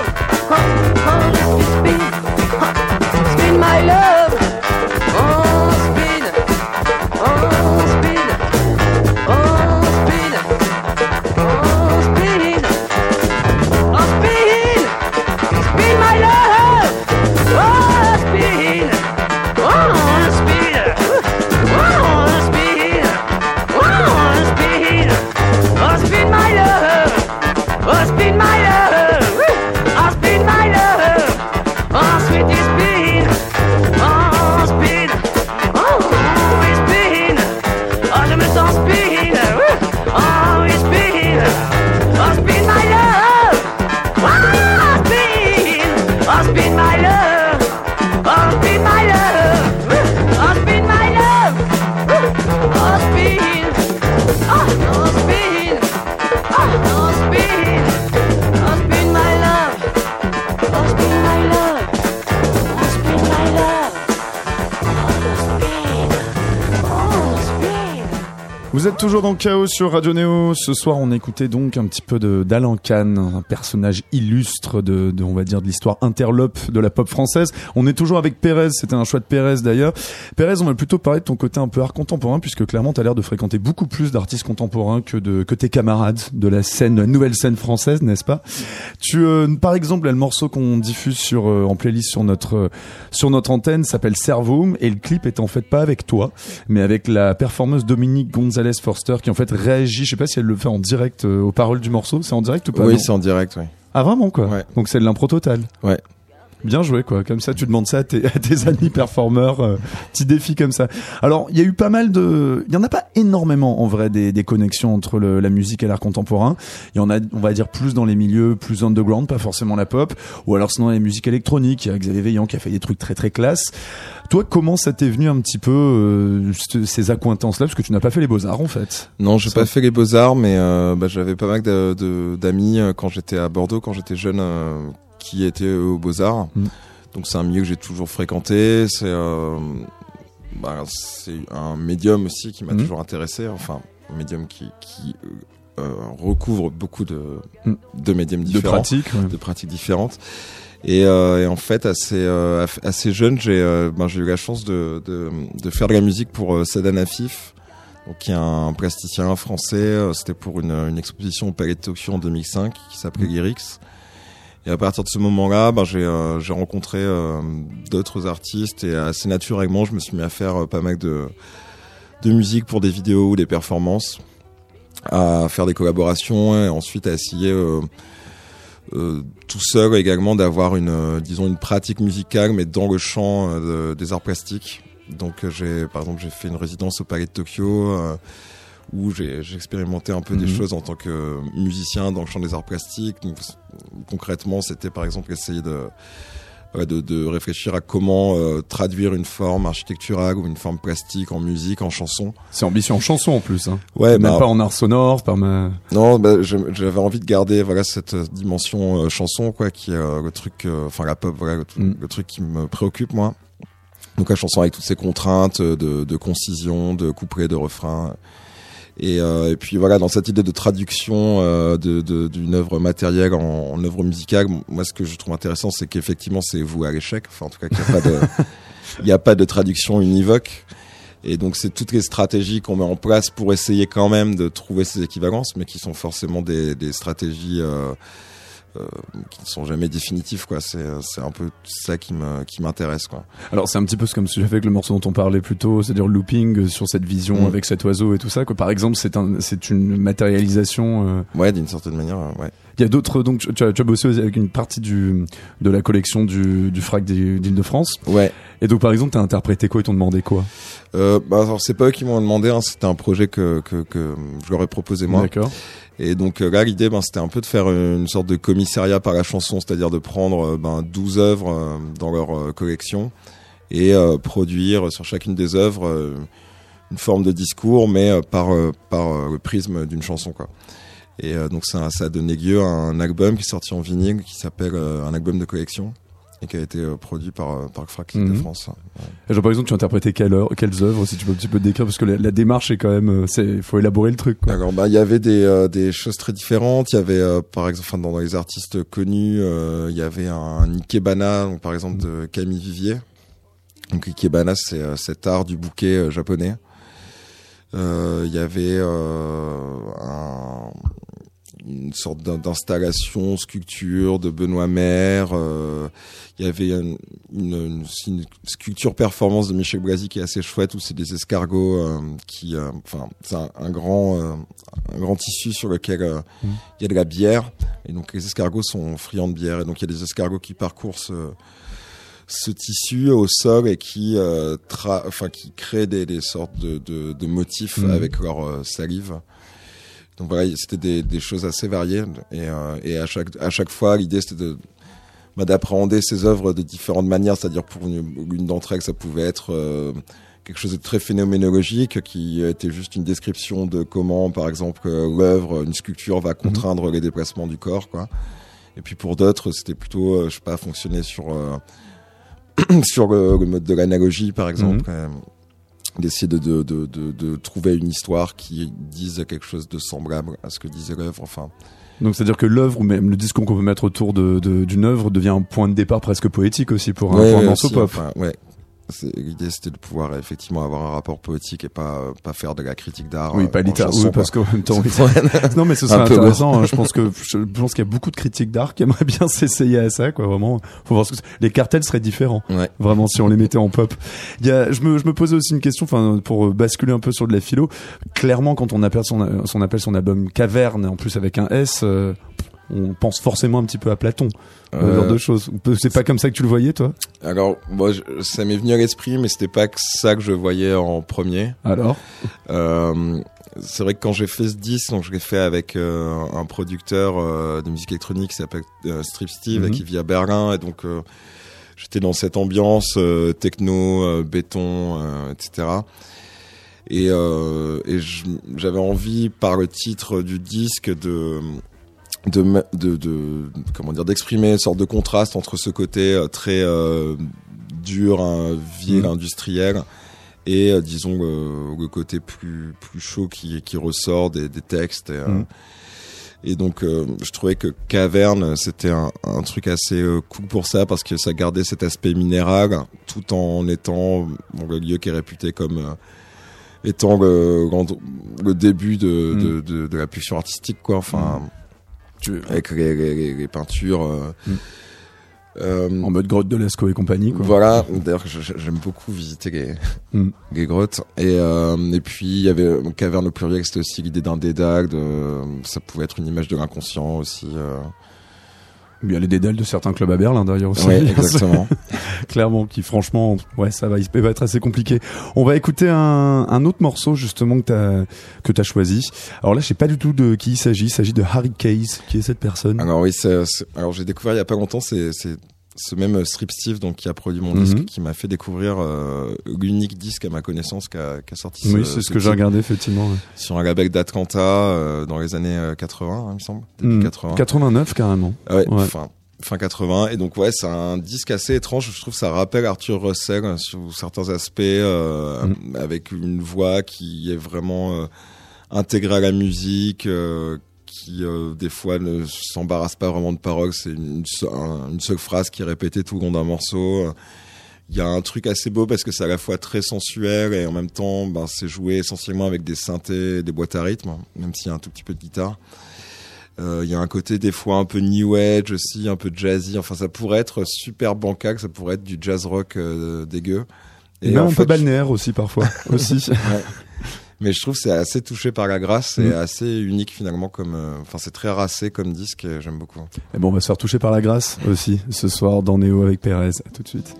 toujours dans Chaos sur Radio Néo. Ce soir, on écoutait donc un petit peu d'Alan Kahn, un personnage illustre de, on va dire, de l'histoire interlope de la pop française. On est toujours avec Pérez. C'était un choix de Pérez d'ailleurs. Pérez, on va plutôt parler de ton côté un peu art contemporain, puisque clairement, tu as l'air de fréquenter beaucoup plus d'artistes contemporains que de que tes camarades de la scène, nouvelle scène française, n'est-ce pas? Tu, euh, par exemple, le morceau qu'on diffuse sur euh, en playlist sur notre sur notre antenne s'appelle Cerveau et le clip est en fait pas avec toi, mais avec la performeuse Dominique Gonzalez Forster qui en fait réagit. Je sais pas si elle le fait en direct euh, aux paroles du morceau. C'est en direct ou pas? Oui, c'est en direct, oui. Ah vraiment quoi? Donc c'est de l'impro total. Ouais. Bien joué quoi. Comme ça, tu demandes ça à tes, à tes amis performeurs. euh, petit défi comme ça. Alors, il y a eu pas mal de. Il y en a pas énormément en vrai des, des connexions entre le- la musique et l'art contemporain. Il y en a, on va dire plus dans les milieux plus underground, pas forcément la pop, ou alors sinon les musiques électroniques. Il y a Xavier Veillant qui a fait des trucs très très classe. Toi, comment ça t'est venu un petit peu euh, ce- ces accointances-là, parce que tu n'as pas fait les beaux arts en fait. Non, j'ai pas fait les beaux-arts, mais euh, bah, j'avais pas mal d'amis euh, quand j'étais à Bordeaux, quand j'étais jeune, euh, qui étaient euh, aux beaux-arts. Mm. Donc c'est un milieu que j'ai toujours fréquenté. C'est euh, bah, c'est un médium aussi qui m'a Mm. toujours intéressé. Enfin, un médium qui, qui euh, recouvre beaucoup de, Mm. de médiums De différents, pratiques, ouais. de pratiques différentes. Et, euh, et en fait, assez, euh, jeune, j'ai euh, ben, j'ai eu la chance de, de, de faire de la musique pour Sadan Afif, donc, qui est un plasticien français. C'était pour une, une exposition au Palais de Tokyo en 2005 qui s'appelait Lyrics. Et à partir de ce moment-là, ben, j'ai euh, rencontré euh, d'autres artistes et assez naturellement, je me suis mis à faire euh, pas mal de, de musique pour des vidéos ou des performances, à faire des collaborations et ensuite à essayer euh, euh, tout seul également d'avoir une, disons, une pratique musicale, mais dans le champ de- des arts plastiques. Donc j'ai, par exemple, j'ai fait une résidence au Palais de Tokyo. Où j'ai expérimenté un peu des Mhm. choses en tant que musicien dans le champ des arts plastiques. Donc, concrètement, c'était par exemple essayer de, ouais, de, de réfléchir à comment euh, traduire une forme architecturale ou une forme plastique en musique, en chanson. C'est ambition en chanson en plus. Hein. Ouais, même bah- pas en art sonore, par ma. Non, bah, j'avais envie de garder voilà cette euh, dimension euh, chanson quoi, qui est euh, le truc, enfin la pop, voilà le, Mm. le truc qui me préoccupe moi. Donc la chanson avec toutes ses contraintes de, de concision, de couplet, de refrain. Et, euh, et puis voilà, dans cette idée de traduction euh, de- de- d'une œuvre matérielle en, en œuvre musicale, moi ce que je trouve intéressant, c'est qu'effectivement c'est vous à l'échec. Enfin en tout cas qu'il n'y a pas de, il n'y a pas de traduction univoque. Et donc c'est toutes les stratégies qu'on met en place pour essayer quand même de trouver ces équivalences, mais qui sont forcément des, des stratégies euh, qui ne sont jamais définitives. quoi. C'est c'est un peu ça qui me qui m'intéresse. quoi. Alors c'est un petit peu comme ce que j'ai fait avec le morceau dont on parlait plus tôt, c'est-à-dire looping euh, sur cette vision Mm. avec cet oiseau et tout ça. Quoi. Par exemple, c'est un, c'est une matérialisation. euh, Ouais, d'une certaine manière, euh, ouais. Il y a d'autres donc tu as, tu as bossé avec une partie du de la collection du du frac d'Île-de-France. Ouais. Et donc par exemple, t'as interprété quoi Ils t'ont demandé quoi? Euh, bah, alors c'est pas eux qui m'ont demandé, hein, c'était un projet que, que, que je leur ai proposé moi. D'accord. Et donc euh, là, l'idée, ben, c'était un peu de faire une sorte de commissariat par la chanson, c'est-à-dire de prendre euh, ben, 12 œuvres euh, dans leur euh, collection et euh, produire sur chacune des œuvres euh, une forme de discours, mais euh, par, euh, par euh, le prisme d'une chanson. Quoi. Et euh, donc ça, ça a donné lieu à un album qui est sorti en vinyle, qui s'appelle euh, un album de collection, et qui a été euh, produit par, euh, par Frac Mhm. de France. Genre par exemple, tu as interprété quelle heure, quelles œuvres Si tu peux un petit peu décrire, parce que la, la démarche est quand même, euh, c'est faut élaborer le truc. Quoi. Alors bah il y avait des euh, des choses très différentes. Il y avait euh, par exemple enfin, dans les artistes connus, euh, il y avait un Ikebana donc par exemple de Camille Vivier. Donc Ikebana c'est cet art du bouquet japonais. Il y avait un- une sorte d'in- d'installation, sculpture de Benoît Maire. euh, il y avait une, une, une- sculpture performance de Michel Blasi qui est assez chouette où c'est des escargots euh, qui, euh, enfin, c'est un, un grand, euh, un grand tissu sur lequel euh, il y a de la bière et donc les escargots sont friands de bière et donc il y a des escargots qui parcourent ce, ce tissu au sol et qui, euh, enfin, qui créent des, des sortes de, de, de motifs Mhm. avec leur salive. Donc voilà, c'était des, des choses assez variées et, euh, et à chaque à chaque fois l'idée c'était de bah, d'appréhender ces œuvres de différentes manières, c'est-à-dire pour une, d'entre elles ça pouvait être euh, quelque chose de très phénoménologique qui était juste une description de comment par exemple euh, l'œuvre, une sculpture va contraindre les déplacements du corps quoi. Et puis pour d'autres c'était plutôt euh, je sais pas fonctionner sur sur le, le mode de l'analogie par exemple. euh, d'essayer de, de, de, de, trouver une histoire qui dise quelque chose de semblable à ce que disait l'œuvre. Enfin, Donc c'est-à-dire que l'œuvre ou même le discours qu'on peut mettre autour d'une œuvre devient un point de départ presque poétique aussi pour un, Ouais, pour un ouais, morceau aussi, pop. enfin, ouais. C'est- L'idée c'était de pouvoir effectivement avoir un rapport poétique et pas euh, pas faire de la critique d'art. Oui, euh, pas chanson, Oui, parce qu'en même temps, non, mais ce serait intéressant. hein. Je pense que je pense qu'il y a beaucoup de critiques d'art qui aimeraient bien s'essayer à ça, quoi. Vraiment, faut voir ce que les cartels seraient différents. Ouais. Vraiment, si on les mettait en pop. Il y a, je me, je me posais aussi une question, enfin, pour basculer un peu sur de la philo. Clairement, quand on appelle son, son appelle son album Caverne, en plus avec un S. euh, on pense forcément un petit peu à Platon, ce Euh, genre de choses. C'est pas comme ça que tu le voyais, toi? Alors, moi, je- ça m'est venu à l'esprit, mais c'était pas que ça que je voyais en premier. Alors? Euh, c'est vrai que quand j'ai fait ce disque, donc je l'ai fait avec euh, un producteur de musique électronique qui s'appelle Strip Steve, Mhm. qui vit à Berlin, et donc j'étais dans cette ambiance techno, béton, etc. Et, euh, j'avais envie, par le titre du disque, de de, de, de comment dire d'exprimer une sorte de contraste entre ce côté euh, très euh, dur, hein, vil, Mhm. industriel, et euh, disons le, le côté plus plus chaud qui qui ressort des, des textes. Et, euh. Et donc, euh, je trouvais que Caverne, c'était un, un truc assez euh, cool pour ça, parce que ça gardait cet aspect minéral, tout en étant bon, le lieu qui est réputé comme euh, étant le, le début de, Mm. de, de, de la pulsion artistique, quoi. Enfin, avec les, les- les- les peintures. euh, euh, En mode grotte de Lascaux et compagnie, quoi. voilà, d'ailleurs j'aime beaucoup visiter les, Mm. les grottes. Et, euh, et puis il y avait euh, Caverne au pluriel, c'était aussi l'idée d'un dédale, de, ça pouvait être une image de l'inconscient aussi. euh. Il y a les dédales de certains clubs à Berlin d'ailleurs aussi. Ouais, exactement. Clairement, qui franchement, ouais, ça va, il va être assez compliqué. On va écouter un, un autre morceau justement que t'as que t'as choisi. Alors là, je sais pas du tout de qui il s'agit. Il s'agit de Harry Case, qui est cette personne. Alors oui, alors j'ai découvert il y a pas longtemps, c'est ce même Strip Steve donc qui a produit mon Mhm. disque, qui m'a fait découvrir euh, l'unique disque à ma connaissance qui a, sorti. Oui, ce- c'est ce ce que j'ai regardé effectivement. ouais. Sur un label d'Atlanta euh, dans les années euh, 80, hein, il me semble, Hmm. 80. 89 carrément. Ouais, Ouais. fin fin 80 et donc ouais c'est un disque assez étrange je trouve que ça rappelle Arthur Russell euh, sur certains aspects euh, Mm. avec une voix qui est vraiment euh, intégrée à la musique euh, qui euh, des fois ne s'embarrasse pas vraiment de paroles c'est une, se- un- une seule phrase qui est répétée tout le long d'un morceau il y a un truc assez beau parce que c'est à la fois très sensuel et en même temps ben, c'est joué essentiellement avec des synthés des boîtes à rythme même s'il y a un tout petit peu de guitare euh, Il y a un côté des fois un peu new age aussi, un peu jazzy. Enfin, ça pourrait être super bancal, ça pourrait être du jazz rock euh, dégueu. Et un fait, peu balnéaire aussi parfois. aussi. Ouais. Mais je trouve que c'est assez touché par la grâce et assez unique finalement comme. euh, Enfin, c'est très racé comme disque et j'aime beaucoup. Et bon, on va se faire toucher par la grâce aussi ce soir dans Néo avec Pérez. À tout de suite.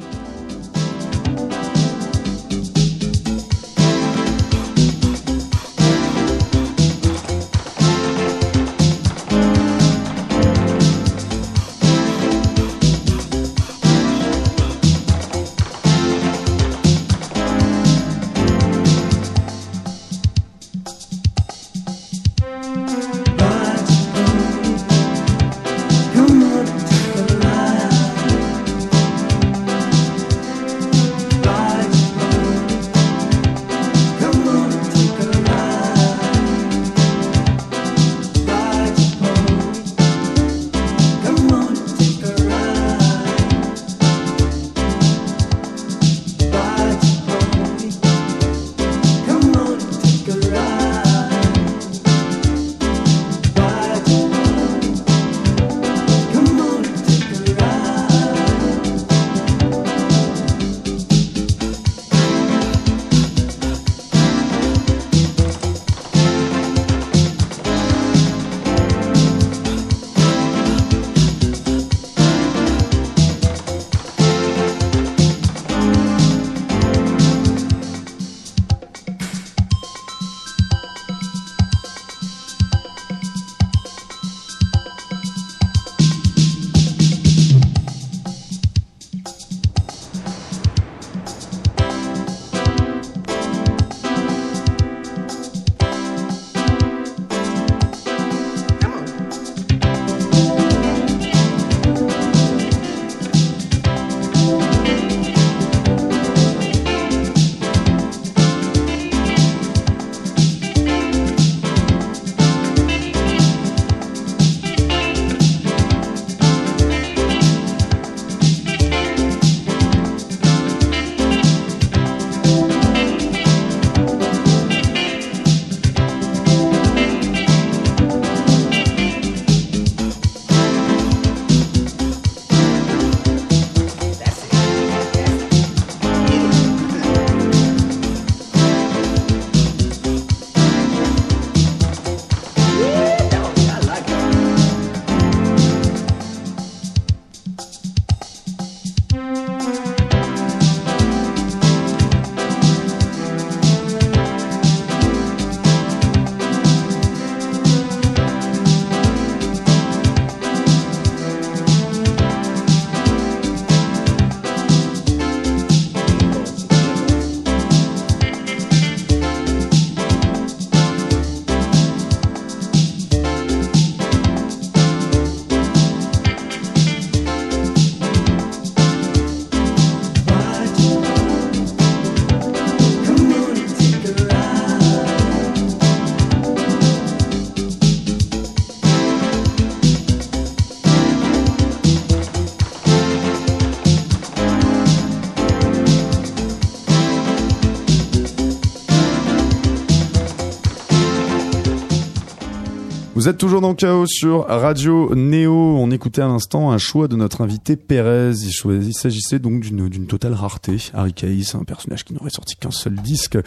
Vous êtes toujours dans Chaos sur Radio Néo. On écoutait à l'instant un choix de notre invité Pérez. Il, s'agissait donc d'une totale rareté. Harry Caïs, un personnage qui n'aurait sorti qu'un seul disque.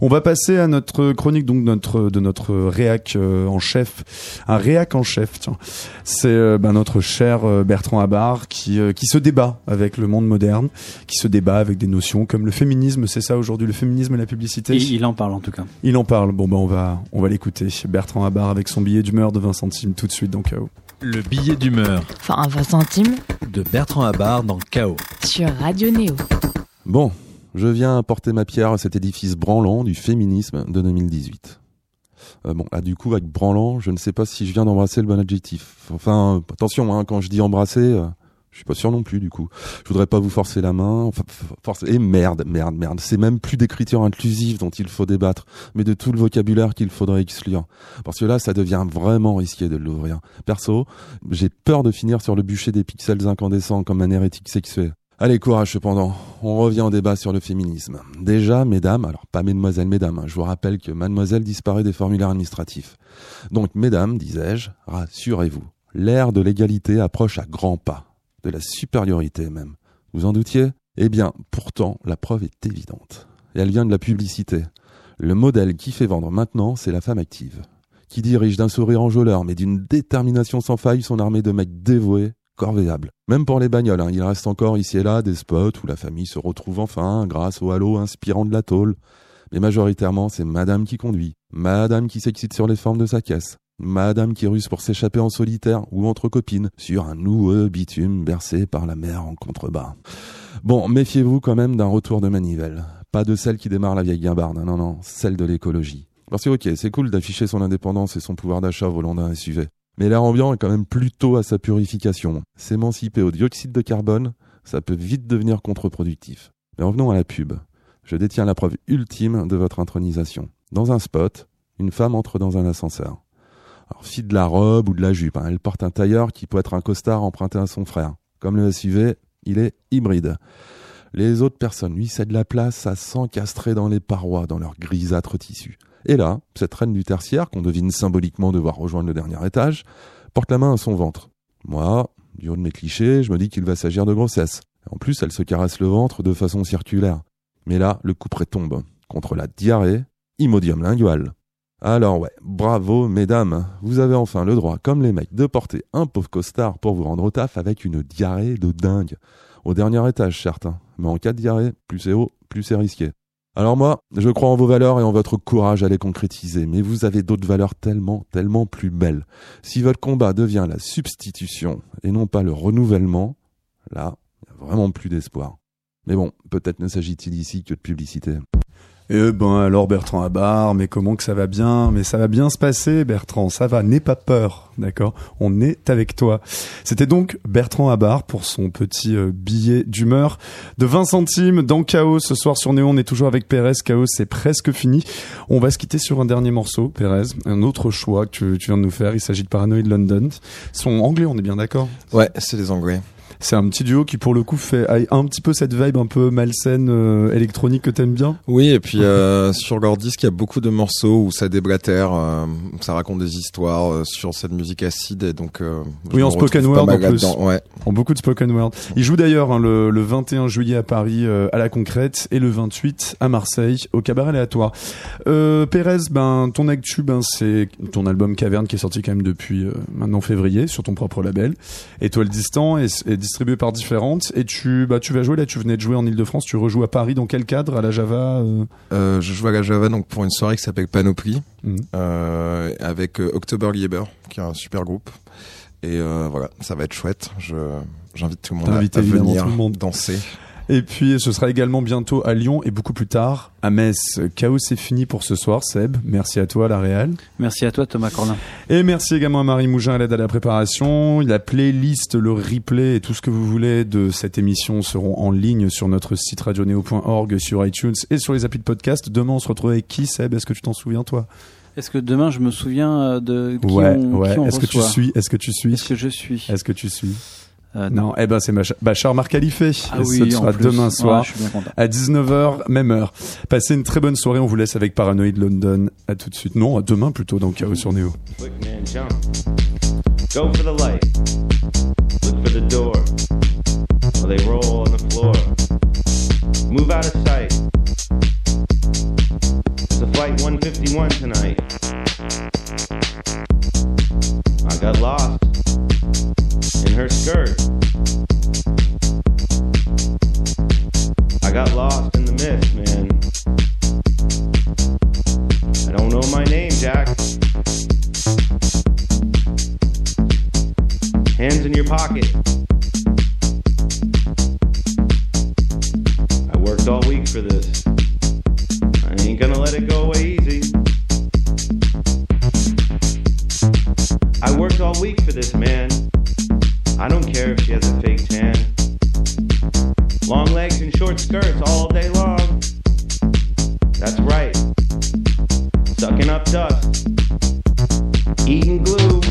On va passer à notre chronique donc notre de notre réac euh, en chef, un réac en chef. Tiens, c'est euh, ben, notre cher euh, Bertrand Abar qui qui se débat avec le monde moderne, qui se débat avec des notions comme le féminisme. C'est ça aujourd'hui, le féminisme et la publicité? Il, il en parle en tout cas. Il en parle. Bon, ben, on va, on va l'écouter. Bertrand Abar avec son billet d'humeur de 20 centimes tout de suite dans KO. Le billet d'humeur Enfin, 20 centimes de Bertrand Abar dans Chaos. sur Radio Néo. Bon, je viens apporter ma pierre à cet édifice branlant du féminisme de 2018. Euh, bon, là, du coup, avec branlant, je ne sais pas si je viens d'embrasser le bon adjectif. Enfin, attention, hein, quand je dis embrasser, euh, je suis pas sûr non plus, du coup. Je voudrais pas vous forcer la main. Enfin, f- forcer... Et merde, merde, merde. C'est même plus d'écriture inclusive dont il faut débattre, mais de tout le vocabulaire qu'il faudrait exclure. Parce que là, ça devient vraiment risqué de l'ouvrir. Perso, j'ai peur de finir sur le bûcher des pixels incandescents comme un hérétique sexué. Allez, courage cependant. On revient au débat sur le féminisme. Déjà, mesdames, alors pas mesdemoiselles, mesdames, hein, je vous rappelle que mademoiselle disparaît des formulaires administratifs. Donc, mesdames, disais-je, rassurez-vous, l'ère de l'égalité approche à grands pas, de la supériorité même. Vous en doutiez? Eh bien, pourtant, la preuve est évidente. Elle vient de la publicité. Le modèle qui fait vendre maintenant, c'est la femme active, qui dirige d'un sourire enjôleur, mais d'une détermination sans faille son armée de mecs dévoués, corvéables. Même pour les bagnoles, hein, il reste encore ici et là des spots où la famille se retrouve enfin grâce au halo inspirant de la tôle. Mais majoritairement, c'est madame qui conduit, madame qui s'excite sur les formes de sa caisse, madame qui ruse pour s'échapper en solitaire ou entre copines sur un noueux bitume bercé par la mer en contrebas. Bon, méfiez-vous quand même d'un retour de manivelle. Pas de celle qui démarre la vieille guimbarde, non, non, celle de l'écologie. Parce que ok, c'est cool d'afficher son indépendance et son pouvoir d'achat volant d'un SUV. Mais l'air ambiant est quand même plutôt à sa purification. S'émanciper au dioxyde de carbone, ça peut vite devenir contre-productif. Mais revenons à la pub. Je détiens la preuve ultime de votre intronisation. Dans un spot, une femme entre dans un ascenseur. Alors, fille de la robe ou de la jupe, hein, elle porte un tailleur qui peut être un costard emprunté à son frère. Comme le SUV, il est hybride. Les autres personnes lui cèdent la place à s'encastrer dans les parois, dans leur grisâtre tissu. Et là, cette reine du tertiaire, qu'on devine symboliquement devoir rejoindre le dernier étage, porte la main à son ventre. Moi, du haut de mes clichés, je me dis qu'il va s'agir de grossesse. En plus, elle se caresse le ventre de façon circulaire. Mais là, le coup près tombe. Contre la diarrhée, imodium lingual. Alors ouais, bravo mesdames, vous avez enfin le droit, comme les mecs, de porter un pauvre costard pour vous rendre au taf avec une diarrhée de dingue. Au dernier étage, certes, hein. mais en cas de diarrhée, plus c'est haut, plus c'est risqué. Alors moi, je crois en vos valeurs et en votre courage à les concrétiser, mais vous avez d'autres valeurs tellement, tellement plus belles. Si votre combat devient la substitution et non pas le renouvellement, là, il n'y a vraiment plus d'espoir. Mais bon, peut-être ne s'agit-il ici que de publicité. Eh ben alors Bertrand Abar, mais comment que ça va bien? Mais ça va bien se passer Bertrand, ça va, n'aie pas peur, d'accord? On est avec toi. C'était donc Bertrand Abar pour son petit euh, billet d'humeur de 20 centimes dans Chaos ce soir sur Néon. On est toujours avec Pérez, Chaos c'est presque fini. On va se quitter sur un dernier morceau, Pérez, un autre choix que tu, tu viens de nous faire. Il s'agit de Paranoid London. Ils sont anglais, on est bien d'accord? Ouais, c'est des anglais. C'est un petit duo qui pour le coup fait a un petit peu cette vibe un peu malsaine euh, électronique que t'aimes bien. Oui, et puis euh, sur leur disque, il y a beaucoup de morceaux où ça déblatère, euh, ça raconte des histoires euh, sur cette musique acide, et donc Oui, en spoken word en plus. Ouais. En beaucoup de spoken word. Il joue d'ailleurs hein, le, le 21 juillet à Paris à la Concrète et le 28 à Marseille au Cabaret Aléatoire. Euh, Pérez, ben ton actu, ben c'est ton album Caverne qui est sorti quand même depuis maintenant février sur ton propre label. Étoile distant est, est distribué par différentes. Et tu bah tu vas jouer là, tu venais de jouer en Ile-de-France, tu rejoues à Paris dans quel cadre à la Java euh? Euh, je joue à la Java donc pour une soirée qui s'appelle Panoply Mhm. euh, avec October Lieber qui est un super groupe. Et voilà ça va être chouette. Je j'invite tout le monde à, à venir tout le monde. danser Et puis ce sera également bientôt à Lyon et beaucoup plus tard à Metz. Chaos c'est fini pour ce soir, Seb. Merci à toi, la Réal. Merci à toi, Thomas Corlin. Et merci également à Marie Mougin à l'aide à la préparation. La playlist, le replay et tout ce que vous voulez de cette émission seront en ligne sur notre site radioneo.org, sur iTunes et sur les applis de podcast. Demain, on se retrouve avec qui, Seb? Est-ce que tu t'en souviens, toi? Est-ce que demain je me souviens euh, de qui Ouais, on, ouais. Est-ce que tu suis? Est-ce que tu suis? Est-ce que je suis? Est-ce que tu suis? Euh, Non, eh ben c'est Bachar Marcalifé. Ah oui, ce en sera plus. demain soir Ouais, à 19h, même heure. Passez une très bonne soirée. On vous laisse avec Paranoid London. À tout de suite. Non, à demain plutôt dans Chaos sur Néo. Quick man, jump. Go for the light. Look for the door. While they roll on the floor. Move out of sight. There's a flight 151 tonight. I got lost her skirt. I got lost in the mist, man. I don't know my name, Jack. Hands in your pocket. I worked all week for this. I ain't gonna let it go away easy. I worked all week for this, man. I don't care if she has a fake tan. Long legs and short skirts all day long. That's right. Sucking up dust. Eating glue.